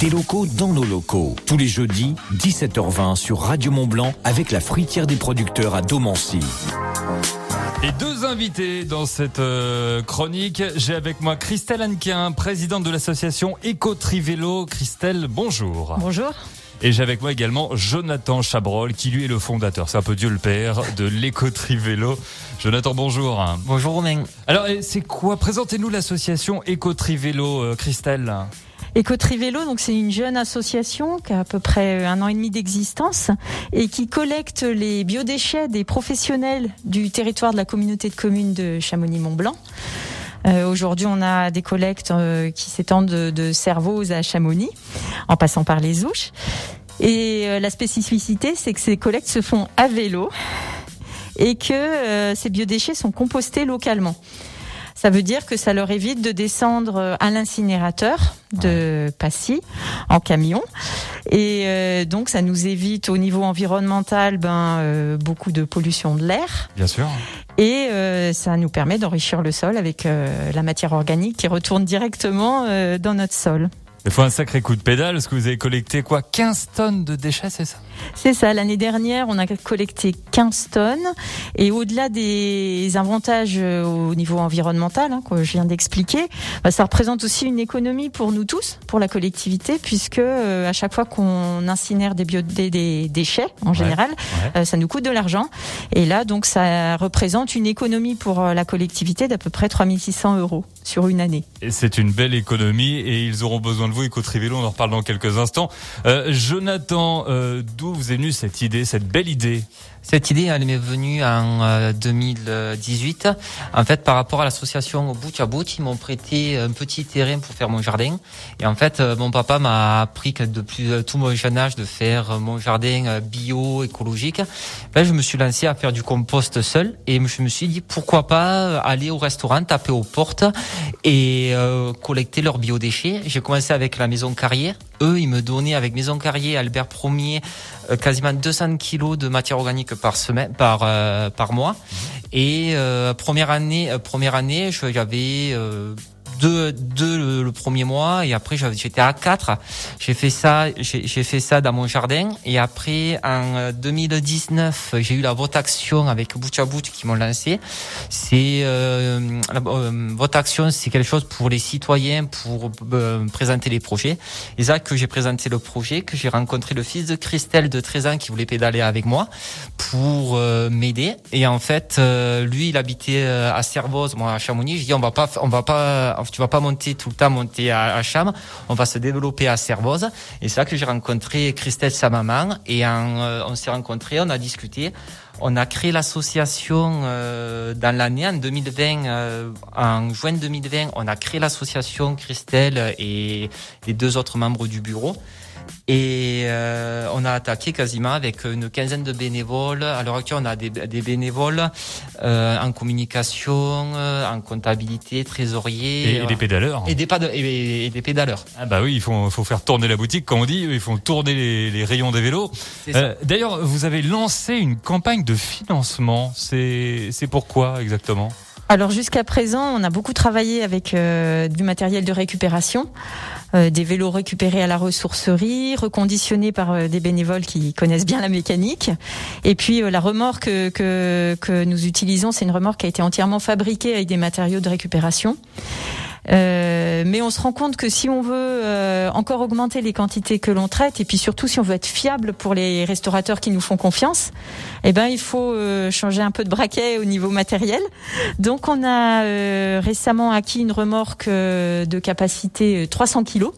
des locaux dans nos locaux. Tous les jeudis, 17h20 sur Radio Mont Blanc avec la fruitière des producteurs à Domancy. Et deux invités dans cette euh, chronique. J'ai avec moi Christelle Anquin, présidente de l'association Éco-Trivélo. Christelle, bonjour. Bonjour. Et j'ai avec moi également Jonathan Chabrol, qui lui est le fondateur, c'est un peu Dieu le Père, de l'éco-trivélo. Jonathan, bonjour. Bonjour Romain. Alors, c'est quoi? Présentez-nous l'association éco-trivélo, euh, Christelle. Éco-Trivélo, donc c'est une jeune association qui a à peu près un an et demi d'existence et qui collecte les biodéchets des professionnels du territoire de la communauté de communes de Chamonix-Mont-Blanc. Euh, Aujourd'hui, on a des collectes euh, qui s'étendent de, de à Chamonix, en passant par les Ouches. Et euh, la spécificité, c'est que ces collectes se font à vélo et que euh, ces biodéchets sont compostés localement. Ça veut dire que ça leur évite de descendre à l'incinérateur de Passy en camion. Et euh, donc, ça nous évite au niveau environnemental ben, euh, beaucoup de pollution de l'air. Bien sûr. Et euh, ça nous permet d'enrichir le sol avec euh, la matière organique qui retourne directement euh, dans notre sol. Il faut un sacré coup de pédale parce que vous avez collecté quoi 15 tonnes de déchets, c'est ça? C'est ça. L'année dernière, on a collecté 15 tonnes. Et au-delà des avantages euh, au niveau environnemental hein, que je viens d'expliquer, bah, ça représente aussi une économie pour nous tous, pour la collectivité, puisque euh, à chaque fois qu'on incinère des, bio, des, des déchets, en général, ouais. euh, ça nous coûte de l'argent. Et là, donc, ça représente une économie pour la collectivité d'à peu près 3600 euros sur une année. Et c'est une belle économie et ils auront besoin de vous, Éco-Trivélo, on en reparle dans quelques instants. Euh, Jonathan, euh, d'où vous est venue cette idée, cette belle idée Cette idée, elle m'est venue en euh, 2018. En fait, par rapport à l'association Bout à Bout, ils m'ont prêté un petit terrain pour faire mon jardin. Et en fait, euh, mon papa m'a appris que depuis euh, tout mon jeune âge de faire euh, mon jardin euh, bio, écologique. Je me suis lancé à faire du compost seul et je me suis dit pourquoi pas aller au restaurant, taper aux portes et euh, collecter leurs biodéchets. J'ai commencé avec la maison Carrière. Eux, ils me donnaient avec Maison Carrier, Albert Ier, euh, quasiment 200 kilos de matière organique par semaine, par euh, par mois. Et euh, première année, euh, première année, j'avais euh, deux, deux le, le premier mois et après j'étais à quatre. J'ai fait ça, j'ai fait ça dans mon jardin et après en euh, 2019 j'ai eu la vote action avec Bout à Bout qui m'ont lancé. C'est euh, la euh, vote action, c'est quelque chose pour les citoyens pour euh, présenter les projets. Et ça que j'ai présenté le projet, que j'ai rencontré le fils de Christelle de 13 ans qui voulait pédaler avec moi pour euh, m'aider. Et en fait, euh, lui, il habitait euh, à Servoz, moi à Chamonix. Je dis on va pas, on va pas, tu vas pas monter tout le temps monter à, à. On va se développer à Servoz. Et c'est là que j'ai rencontré Christelle, sa maman, et en, euh, on s'est rencontrés, on a discuté. On a créé l'association euh, dans l'année en 2020, euh, en juin 2020, on a créé l'association Christelle et les deux autres membres du bureau. Et euh, on a attaqué quasiment avec une quinzaine de bénévoles. À l'heure actuelle, on a des, des bénévoles euh, en communication, euh, en comptabilité, trésorier. et, et des pédaleurs. Et des, pas de- et, et des pédaleurs. Ah bah oui, il faut, faut faire tourner la boutique, comme on dit. Ils font tourner les, les rayons des vélos. Euh, D'ailleurs, vous avez lancé une campagne de financement. C'est c'est pourquoi exactement? Alors jusqu'à présent, on a beaucoup travaillé avec euh, du matériel de récupération, des vélos récupérés à la ressourcerie, reconditionnés par euh, des bénévoles qui connaissent bien la mécanique. Et puis euh, la remorque que, que, que nous utilisons, c'est une remorque qui a été entièrement fabriquée avec des matériaux de récupération. Euh, mais on se rend compte que si on veut euh, encore augmenter les quantités que l'on traite, et puis surtout si on veut être fiable pour les restaurateurs qui nous font confiance, eh ben il faut euh, changer un peu de braquet au niveau matériel. Donc on a euh, récemment acquis une remorque euh, de capacité euh, 300 kilos.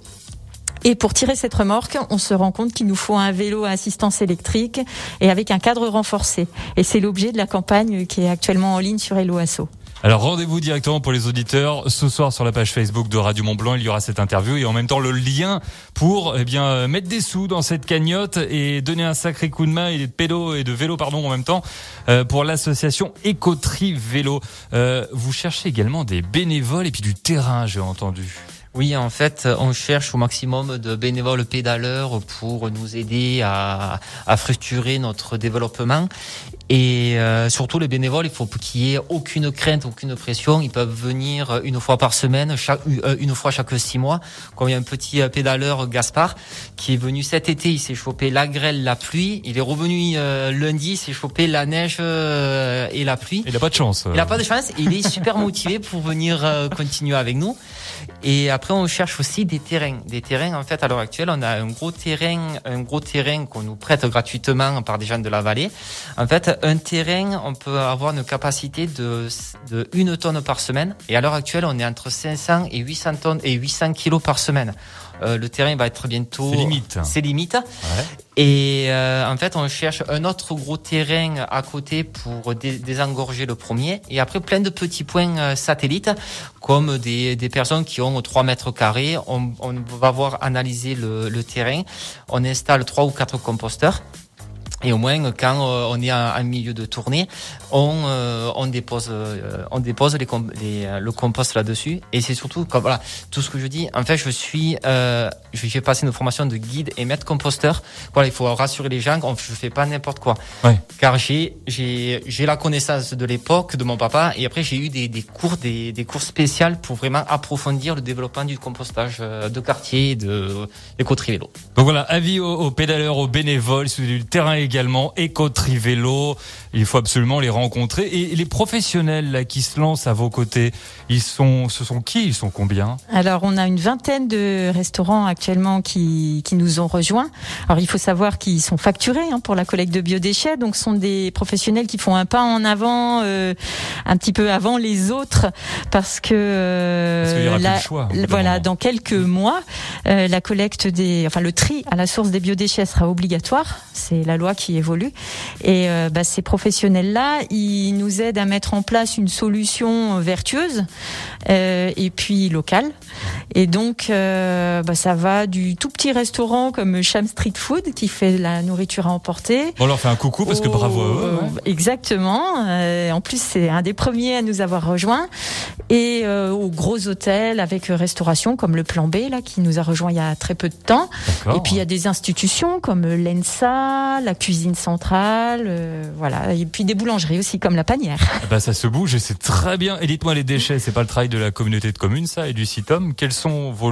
Et pour tirer cette remorque, on se rend compte qu'il nous faut un vélo à assistance électrique et avec un cadre renforcé. Et c'est l'objet de la campagne qui est actuellement en ligne sur Hello Asso. Alors rendez-vous directement pour les auditeurs ce soir sur la page Facebook de Radio Mont Blanc. Il y aura cette interview et en même temps le lien pour eh bien euh, mettre des sous dans cette cagnotte et donner un sacré coup de main et de pédo et de vélo pardon en même temps euh, pour l'association Écotri Vélo. Euh, vous cherchez également des bénévoles et puis du terrain, j'ai entendu. Oui, en fait, on cherche au maximum de bénévoles pédaleurs pour nous aider à, à fructurer notre développement. Et euh, surtout les bénévoles, il faut qu'il y ait aucune crainte, aucune pression. Ils peuvent venir une fois par semaine, chaque, euh, une fois chaque six mois. Comme il y a un petit euh, pédaleur Gaspard qui est venu cet été, il s'est chopé la grêle, la pluie. Il est revenu lundi, il s'est chopé la neige et la pluie. Il a pas de chance. Il a pas de chance. Il est super motivé pour venir continuer avec nous. Et après, on cherche aussi des terrains. Des terrains, en fait, à l'heure actuelle, on a un gros terrain, un gros terrain qu'on nous prête gratuitement par des gens de la vallée. En fait, un terrain, on peut avoir une capacité de, de une tonne par semaine. Et à l'heure actuelle, on est entre 500 et 800 tonnes et 800 kilos par semaine. Euh, le terrain va être bientôt. C'est limite. C'est limite. Et euh, en fait, on cherche un autre gros terrain à côté pour désengorger le premier. Et après, plein de petits points euh, satellites, comme des, des personnes qui ont 3 mètres carrés. On, on va voir analyser le, le terrain. On installe trois ou quatre composteurs. Et au moins, quand euh, on est en, milieu de tournée, on, euh, on dépose, euh, on dépose les, les le compost là-dessus. Et c'est surtout, comme, voilà, tout ce que je dis. En fait, je suis, euh, j'ai passé une formation de guide et maître composteur. Voilà, il faut rassurer les gens. Je fais pas n'importe quoi. Ouais. Car j'ai, j'ai, j'ai la connaissance de l'époque de mon papa. Et après, j'ai eu des, des cours, des, des cours spéciaux pour vraiment approfondir le développement du compostage de quartier, de l'éco-vélo. Donc voilà, avis aux, aux pédaleurs, aux bénévoles, sur du terrain également, Éco-Trivélo. Il faut absolument les rencontrer. Et les professionnels là, qui se lancent à vos côtés, ils sont, ce sont qui? Ils sont combien? Alors, on a une vingtaine de restaurants actuellement qui, qui nous ont rejoints. Alors, il faut savoir qu'ils sont facturés hein, pour la collecte de biodéchets. Donc, ce sont des professionnels qui font un pas en avant, euh, un petit peu avant les autres, parce que, euh, parce le choix, voilà, dans quelques mois, euh, la collecte des, enfin, le tri à la source des biodéchets sera obligatoire. C'est la loi qui évolue. Et euh, bah, ces professionnels-là, ils nous aident à mettre en place une solution vertueuse euh, et puis locale. Et donc, euh, bah, ça va du tout petit restaurant comme Cham Street Food qui fait la nourriture à emporter. On leur fait un coucou parce que bravo à eux. Ouais. Exactement. En plus, c'est un des premiers à nous avoir rejoints. Et aux gros hôtels avec restauration comme le Plan B là qui nous a rejoint il y a très peu de temps. Et puis il y a des institutions comme l'ENSA, la cuisine centrale, euh, voilà. Et puis des boulangeries aussi comme la Panière. Bah ça se bouge et c'est très bien. Et dites-moi les déchets, c'est pas le travail de la communauté de communes ça et du CITOM. Quels sont vos